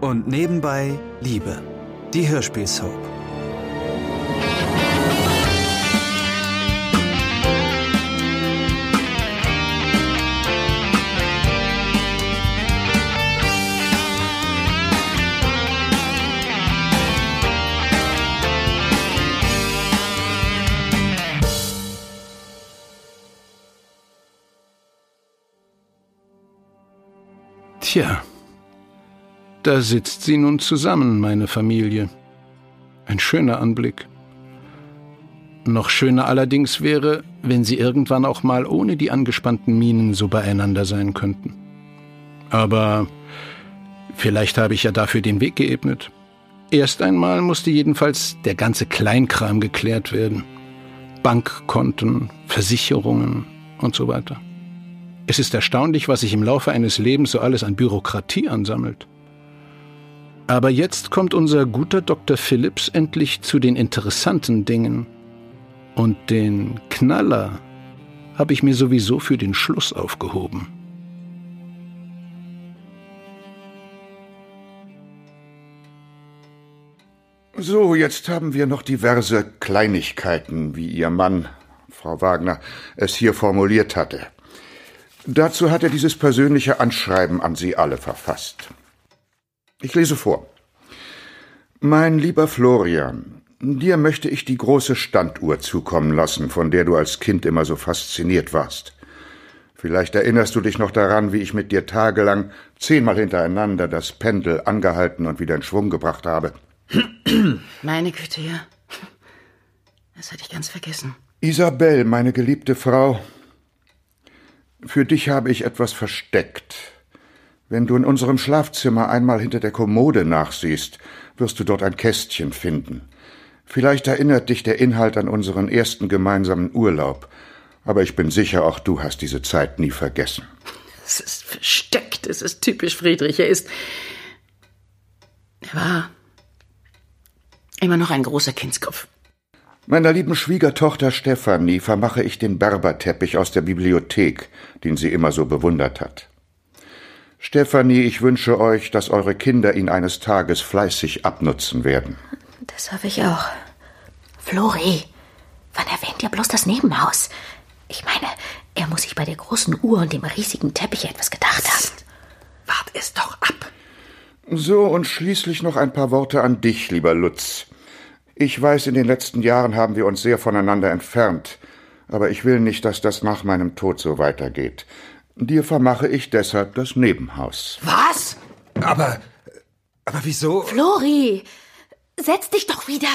Und nebenbei Liebe. Die Hörspielsoap. Tja, da sitzt sie nun zusammen, meine Familie. Ein schöner Anblick. Noch schöner allerdings wäre, wenn sie irgendwann auch mal ohne die angespannten Mienen so beieinander sein könnten. Aber vielleicht habe ich ja dafür den Weg geebnet. Erst einmal musste jedenfalls der ganze Kleinkram geklärt werden. Bankkonten, Versicherungen und so weiter. Es ist erstaunlich, was sich im Laufe eines Lebens so alles an Bürokratie ansammelt. Aber jetzt kommt unser guter Dr. Phillips endlich zu den interessanten Dingen. Und den Knaller habe ich mir sowieso für den Schluss aufgehoben. So, jetzt haben wir noch diverse Kleinigkeiten, wie Ihr Mann, Frau Wagner, es hier formuliert hatte. Dazu hat er dieses persönliche Anschreiben an Sie alle verfasst. Ich lese vor. Mein lieber Florian, dir möchte ich die große Standuhr zukommen lassen, von der du als Kind immer so fasziniert warst. Vielleicht erinnerst du dich noch daran, wie ich mit dir tagelang zehnmal hintereinander das Pendel angehalten und wieder in Schwung gebracht habe. Meine Güte, ja. Das hatte ich ganz vergessen. Isabel, meine geliebte Frau, für dich habe ich etwas versteckt. Wenn du in unserem Schlafzimmer einmal hinter der Kommode nachsiehst, wirst du dort ein Kästchen finden. Vielleicht erinnert dich der Inhalt an unseren ersten gemeinsamen Urlaub, aber ich bin sicher, auch du hast diese Zeit nie vergessen. Es ist versteckt, es ist typisch Friedrich. Er ist. Er war immer noch ein großer Kindskopf. Meiner lieben Schwiegertochter Stefanie vermache ich den Berberteppich aus der Bibliothek, den sie immer so bewundert hat. Stefanie, ich wünsche euch, dass eure Kinder ihn eines Tages fleißig abnutzen werden. Das hoffe ich auch. Flori, wann erwähnt ihr bloß das Nebenhaus? Ich meine, er muss sich bei der großen Uhr und dem riesigen Teppich etwas gedacht haben. Wart es doch ab. So, und schließlich noch ein paar Worte an dich, lieber Lutz. Ich weiß, in den letzten Jahren haben wir uns sehr voneinander entfernt, aber ich will nicht, dass das nach meinem Tod so weitergeht. Dir vermache ich deshalb das Nebenhaus. Was? Aber. Aber wieso? Flori, setz dich doch wieder.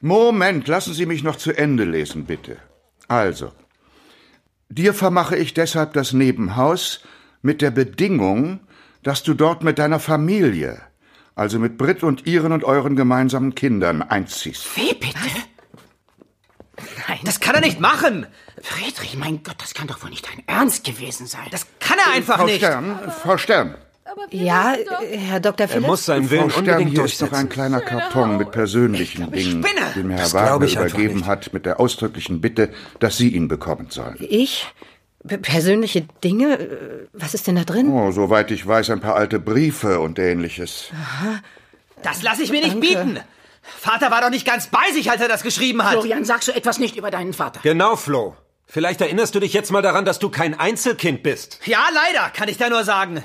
Moment, lassen Sie mich noch zu Ende lesen, bitte. Also, dir vermache ich deshalb das Nebenhaus mit der Bedingung, dass du dort mit deiner Familie, also mit Brit und ihren und euren gemeinsamen Kindern einziehst. Wie bitte? Nein. Das kann er nicht machen! Friedrich, mein Gott, das kann doch wohl nicht dein Ernst gewesen sein. Das kann er einfach Frau nicht! Stern, Frau Stern. Ja, Herr Dr. Er Philipp? muss seinen Frau Willen Stern, unbedingt hier ist durchsetzen. ein kleiner Karton mit persönlichen Dingen, den mir Herr Wagner übergeben nicht. hat, mit der ausdrücklichen Bitte, dass Sie ihn bekommen sollen. Ich? Persönliche Dinge? Was ist denn da drin? Oh, soweit ich weiß, ein paar alte Briefe und ähnliches. Das lasse ich mir nicht Danke. bieten! Vater war doch nicht ganz bei sich, als er das geschrieben hat! Florian, sagst du etwas nicht über deinen Vater? Genau, Flo. Vielleicht erinnerst du dich jetzt mal daran, dass du kein Einzelkind bist. Ja, leider, kann ich da nur sagen.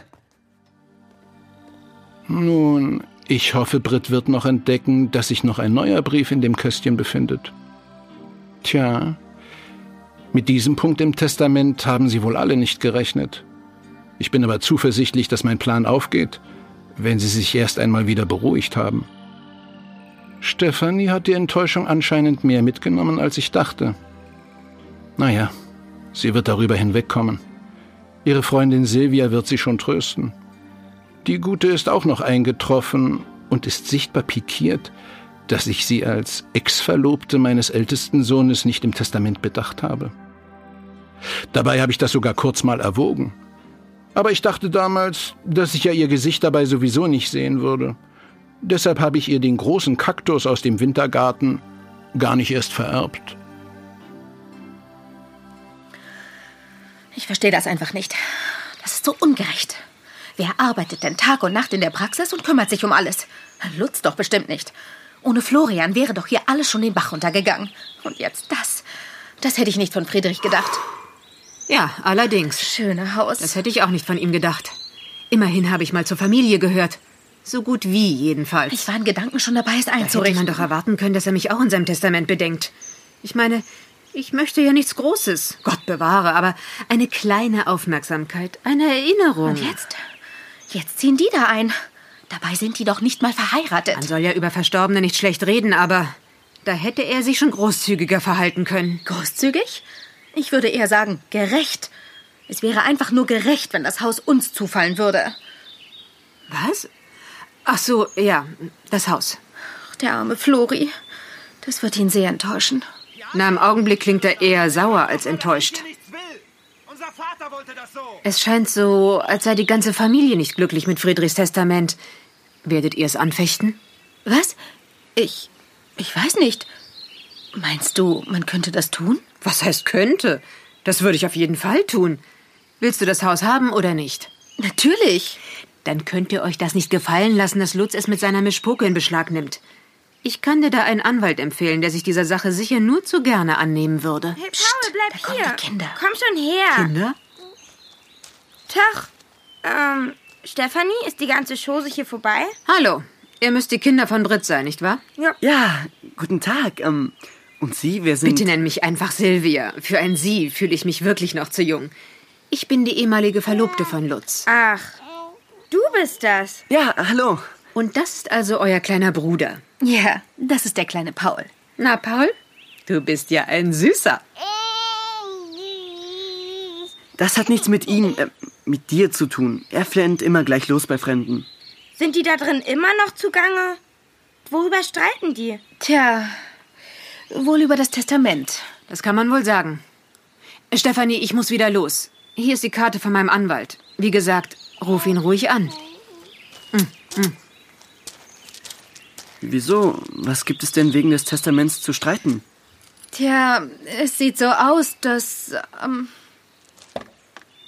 Nun, ich hoffe, Britt wird noch entdecken, dass sich noch ein neuer Brief in dem Kästchen befindet. Tja, mit diesem Punkt im Testament haben sie wohl alle nicht gerechnet. Ich bin aber zuversichtlich, dass mein Plan aufgeht, wenn sie sich erst einmal wieder beruhigt haben. Stefanie hat die Enttäuschung anscheinend mehr mitgenommen, als ich dachte. Naja, sie wird darüber hinwegkommen. Ihre Freundin Silvia wird sie schon trösten. Die Gute ist auch noch eingetroffen und ist sichtbar pikiert, dass ich sie als Ex-Verlobte meines ältesten Sohnes nicht im Testament bedacht habe. Dabei habe ich das sogar kurz mal erwogen. Aber ich dachte damals, dass ich ja ihr Gesicht dabei sowieso nicht sehen würde. Deshalb habe ich ihr den großen Kaktus aus dem Wintergarten gar nicht erst vererbt. Ich verstehe das einfach nicht. Das ist so ungerecht. Wer arbeitet denn Tag und Nacht in der Praxis und kümmert sich um alles? Lutz doch bestimmt nicht. Ohne Florian wäre doch hier alles schon den Bach runtergegangen. Und jetzt das. Das hätte ich nicht von Friedrich gedacht. Ja, allerdings. Schöne Haus. Das hätte ich auch nicht von ihm gedacht. Immerhin habe ich mal zur Familie gehört. So gut wie jedenfalls. Ich war in Gedanken schon dabei, es Da hätte einzurichten. man doch erwarten können, dass er mich auch in seinem Testament bedenkt. Ich meine, ich möchte ja nichts Großes, Gott bewahre, aber eine kleine Aufmerksamkeit, eine Erinnerung. Und jetzt? Jetzt ziehen die da ein. Dabei sind die doch nicht mal verheiratet. Man soll ja über Verstorbene nicht schlecht reden, aber da hätte er sich schon großzügiger verhalten können. Großzügig? Ich würde eher sagen, gerecht. Es wäre einfach nur gerecht, wenn das Haus uns zufallen würde. Was? Ach so, ja, das Haus. Der arme Flori. Das wird ihn sehr enttäuschen. Na, im Augenblick klingt er eher sauer als enttäuscht. Es scheint so, als sei die ganze Familie nicht glücklich mit Friedrichs Testament. Werdet ihr es anfechten? Was? Ich. Ich weiß nicht. Meinst du, man könnte das tun? Was heißt könnte? Das würde ich auf jeden Fall tun. Willst du das Haus haben oder nicht? Natürlich. Dann könnt ihr euch das nicht gefallen lassen, dass Lutz es mit seiner Mischpoke in Beschlag nimmt. Ich kann dir da einen Anwalt empfehlen, der sich dieser Sache sicher nur zu gerne annehmen würde. Hey, Paul, bleib da kommen hier. die Kinder. Komm schon her. Kinder? Tag. Ähm, Stefanie, ist die ganze Chose hier vorbei? Hallo. Ihr müsst die Kinder von Britt sein, nicht wahr? Ja, guten Tag. Ähm, und Sie, wer sind... Bitte nenn mich einfach Silvia. Für ein Sie fühle ich mich wirklich noch zu jung. Ich bin die ehemalige Verlobte von Lutz. Ach, du bist das. Ja, hallo. Und das ist also euer kleiner Bruder. Ja, das ist der kleine Paul. Na, Paul? Du bist ja ein Süßer. Das hat nichts mit Ihnen, äh, mit dir zu tun. Er flennt immer gleich los bei Fremden. Sind die da drin immer noch zugange? Worüber streiten die? Tja, wohl über das Testament. Das kann man wohl sagen. Stefanie, ich muss wieder los. Hier ist die Karte von meinem Anwalt. Wie gesagt, ruf ihn ruhig an. Wieso? Was gibt es denn wegen des Testaments zu streiten? Tja, es sieht so aus, dass. Ähm,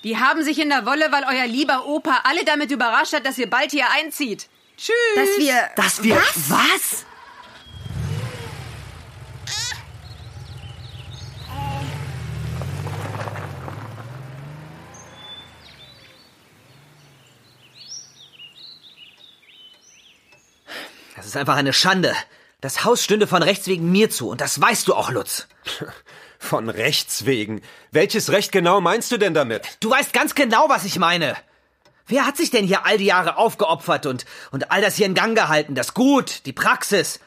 Die haben sich in der Wolle, weil euer lieber Opa alle damit überrascht hat, dass ihr bald hier einzieht. Tschüss. Dass wir. Dass wir... Was? Das ist einfach eine Schande. Das Haus stünde von Rechts wegen mir zu und das weißt du auch, Lutz. Von Rechts wegen. Welches Recht genau meinst du denn damit? Du weißt ganz genau, was ich meine. Wer hat sich denn hier all die Jahre aufgeopfert und, und all das hier in Gang gehalten? Das Gut, die Praxis.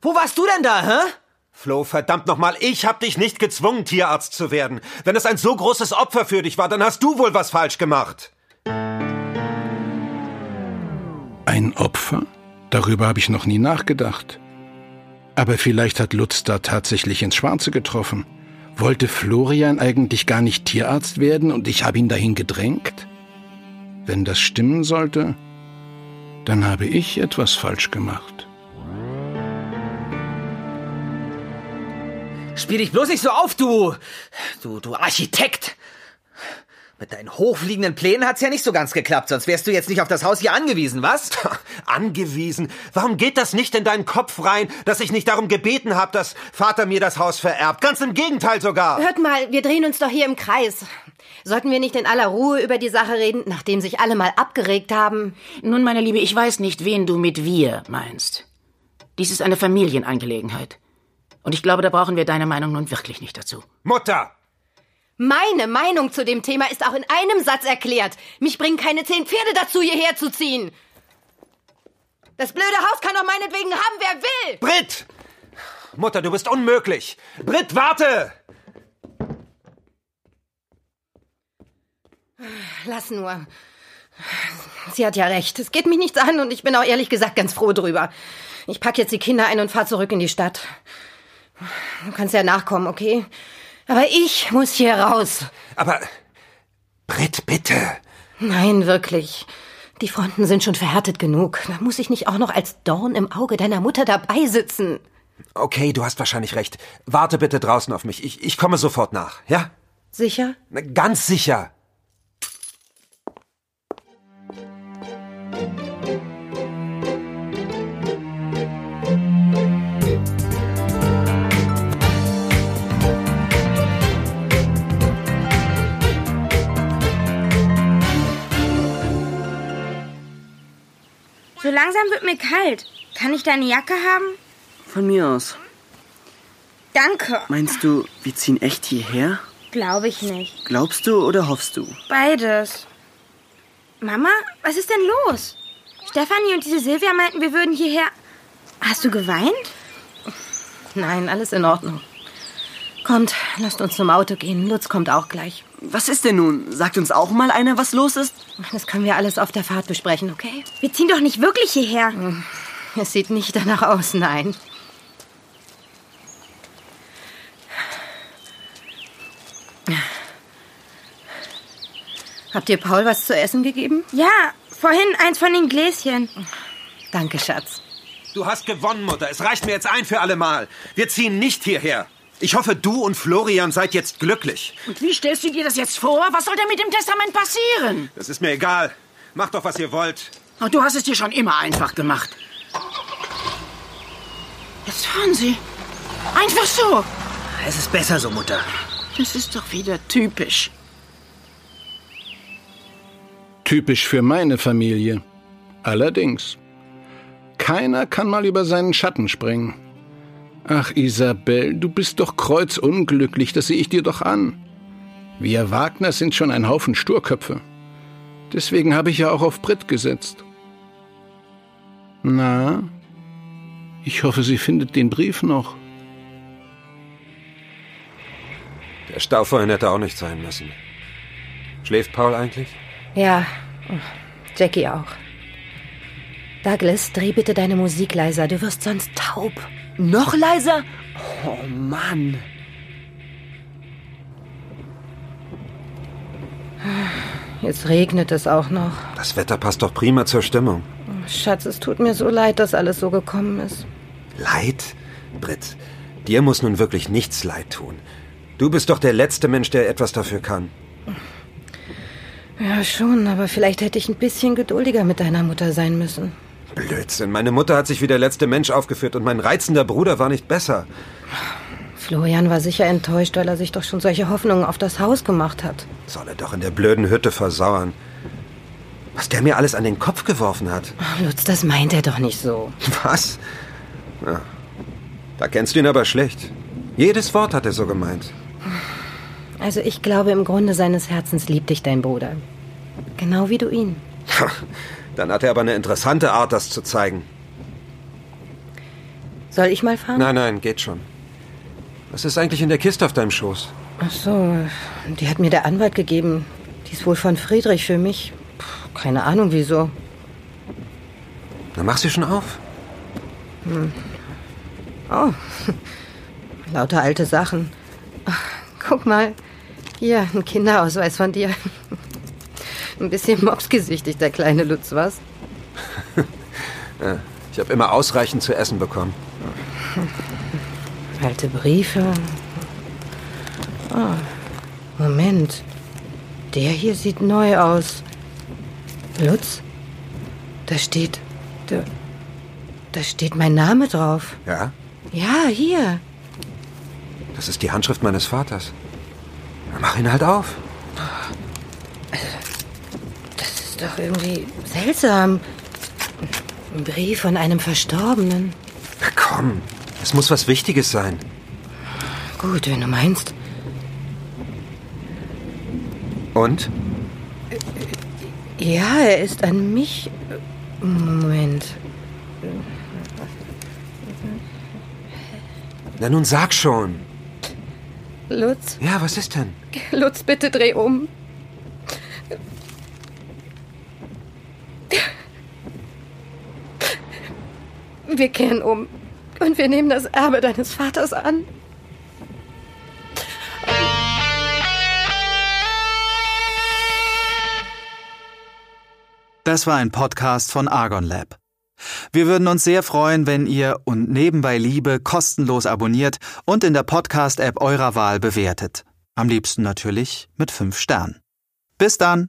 Wo warst du denn da, hä? Flo, verdammt nochmal, ich hab dich nicht gezwungen, Tierarzt zu werden. Wenn es ein so großes Opfer für dich war, dann hast du wohl was falsch gemacht. Ein Opfer? Darüber habe ich noch nie nachgedacht. Aber vielleicht hat Lutz da tatsächlich ins Schwarze getroffen. Wollte Florian eigentlich gar nicht Tierarzt werden und ich habe ihn dahin gedrängt? Wenn das stimmen sollte, dann habe ich etwas falsch gemacht. Spiel dich bloß nicht so auf, du, du, du Architekt. Mit deinen hochfliegenden Plänen hat's ja nicht so ganz geklappt, sonst wärst du jetzt nicht auf das Haus hier angewiesen, was? Angewiesen. Warum geht das nicht in deinen Kopf rein, dass ich nicht darum gebeten habe, dass Vater mir das Haus vererbt? Ganz im Gegenteil sogar. Hört mal, wir drehen uns doch hier im Kreis. Sollten wir nicht in aller Ruhe über die Sache reden, nachdem sich alle mal abgeregt haben? Nun, meine Liebe, ich weiß nicht, wen du mit wir meinst. Dies ist eine Familienangelegenheit. Und ich glaube, da brauchen wir deine Meinung nun wirklich nicht dazu. Mutter! Meine Meinung zu dem Thema ist auch in einem Satz erklärt. Mich bringen keine zehn Pferde dazu, hierher zu ziehen. Das blöde Haus kann doch meinetwegen haben, wer will. Brit! Mutter, du bist unmöglich. Brit, warte! Lass nur. Sie hat ja recht. Es geht mich nichts an und ich bin auch ehrlich gesagt ganz froh drüber. Ich pack jetzt die Kinder ein und fahr zurück in die Stadt. Du kannst ja nachkommen, okay? Aber ich muss hier raus. Aber. Brit, bitte. Nein, wirklich. Die Fronten sind schon verhärtet genug. Da muss ich nicht auch noch als Dorn im Auge deiner Mutter dabei sitzen. Okay, du hast wahrscheinlich recht. Warte bitte draußen auf mich. Ich, ich komme sofort nach, ja? Sicher? Ganz sicher. Langsam wird mir kalt. Kann ich deine Jacke haben? Von mir aus. Danke. Meinst du, wir ziehen echt hierher? Glaube ich nicht. Glaubst du oder hoffst du? Beides. Mama, was ist denn los? Stefanie und diese Silvia meinten, wir würden hierher. Hast du geweint? Nein, alles in Ordnung. Kommt, lasst uns zum Auto gehen. Lutz kommt auch gleich. Was ist denn nun? Sagt uns auch mal einer, was los ist? Das können wir alles auf der Fahrt besprechen, okay? Wir ziehen doch nicht wirklich hierher. Es sieht nicht danach aus, nein. Habt ihr Paul was zu essen gegeben? Ja, vorhin eins von den Gläschen. Danke, Schatz. Du hast gewonnen, Mutter. Es reicht mir jetzt ein für alle Mal. Wir ziehen nicht hierher. Ich hoffe, du und Florian seid jetzt glücklich. Und wie stellst du dir das jetzt vor? Was soll denn mit dem Testament passieren? Das ist mir egal. Macht doch, was ihr wollt. Oh, du hast es dir schon immer einfach gemacht. Jetzt fahren sie. Einfach so. Es ist besser so, Mutter. Das ist doch wieder typisch. Typisch für meine Familie. Allerdings. Keiner kann mal über seinen Schatten springen. Ach, Isabel, du bist doch kreuzunglücklich, das sehe ich dir doch an. Wir Wagner sind schon ein Haufen Sturköpfe. Deswegen habe ich ja auch auf Brit gesetzt. Na, ich hoffe, sie findet den Brief noch. Der Stau vorhin hätte auch nicht sein müssen. Schläft Paul eigentlich? Ja, Jackie auch. Douglas, dreh bitte deine Musik leiser. Du wirst sonst taub. Noch leiser? Oh Mann. Jetzt regnet es auch noch. Das Wetter passt doch prima zur Stimmung. Schatz, es tut mir so leid, dass alles so gekommen ist. Leid? Britt, dir muss nun wirklich nichts leid tun. Du bist doch der letzte Mensch, der etwas dafür kann. Ja, schon, aber vielleicht hätte ich ein bisschen geduldiger mit deiner Mutter sein müssen. Blödsinn, meine Mutter hat sich wie der letzte Mensch aufgeführt und mein reizender Bruder war nicht besser. Florian war sicher enttäuscht, weil er sich doch schon solche Hoffnungen auf das Haus gemacht hat. Soll er doch in der blöden Hütte versauern. Was der mir alles an den Kopf geworfen hat. Ach, Lutz, das meint er doch nicht so. Was? Ja, da kennst du ihn aber schlecht. Jedes Wort hat er so gemeint. Also ich glaube, im Grunde seines Herzens liebt dich dein Bruder. Genau wie du ihn. Dann hat er aber eine interessante Art, das zu zeigen. Soll ich mal fahren? Nein, nein, geht schon. Was ist eigentlich in der Kiste auf deinem Schoß? Ach so, die hat mir der Anwalt gegeben. Die ist wohl von Friedrich für mich. Puh, keine Ahnung wieso. Dann mach sie schon auf. Hm. Oh, lauter alte Sachen. Ach, guck mal, hier, ein Kinderausweis von dir. Ein bisschen mopsgesichtig, der kleine Lutz, was? ich habe immer ausreichend zu essen bekommen. Alte Briefe. Oh, Moment. Der hier sieht neu aus. Lutz? Da steht. Da, da steht mein Name drauf. Ja? Ja, hier. Das ist die Handschrift meines Vaters. Mach ihn halt auf. Das ist doch irgendwie seltsam. Ein Brief von einem Verstorbenen. Na komm, es muss was Wichtiges sein. Gut, wenn du meinst. Und? Ja, er ist an mich. Moment. Na nun sag schon. Lutz? Ja, was ist denn? Lutz, bitte dreh um. Wir kehren um und wir nehmen das Erbe deines Vaters an. Das war ein Podcast von Argon Lab. Wir würden uns sehr freuen, wenn ihr und nebenbei Liebe kostenlos abonniert und in der Podcast-App eurer Wahl bewertet. Am liebsten natürlich mit fünf Sternen. Bis dann!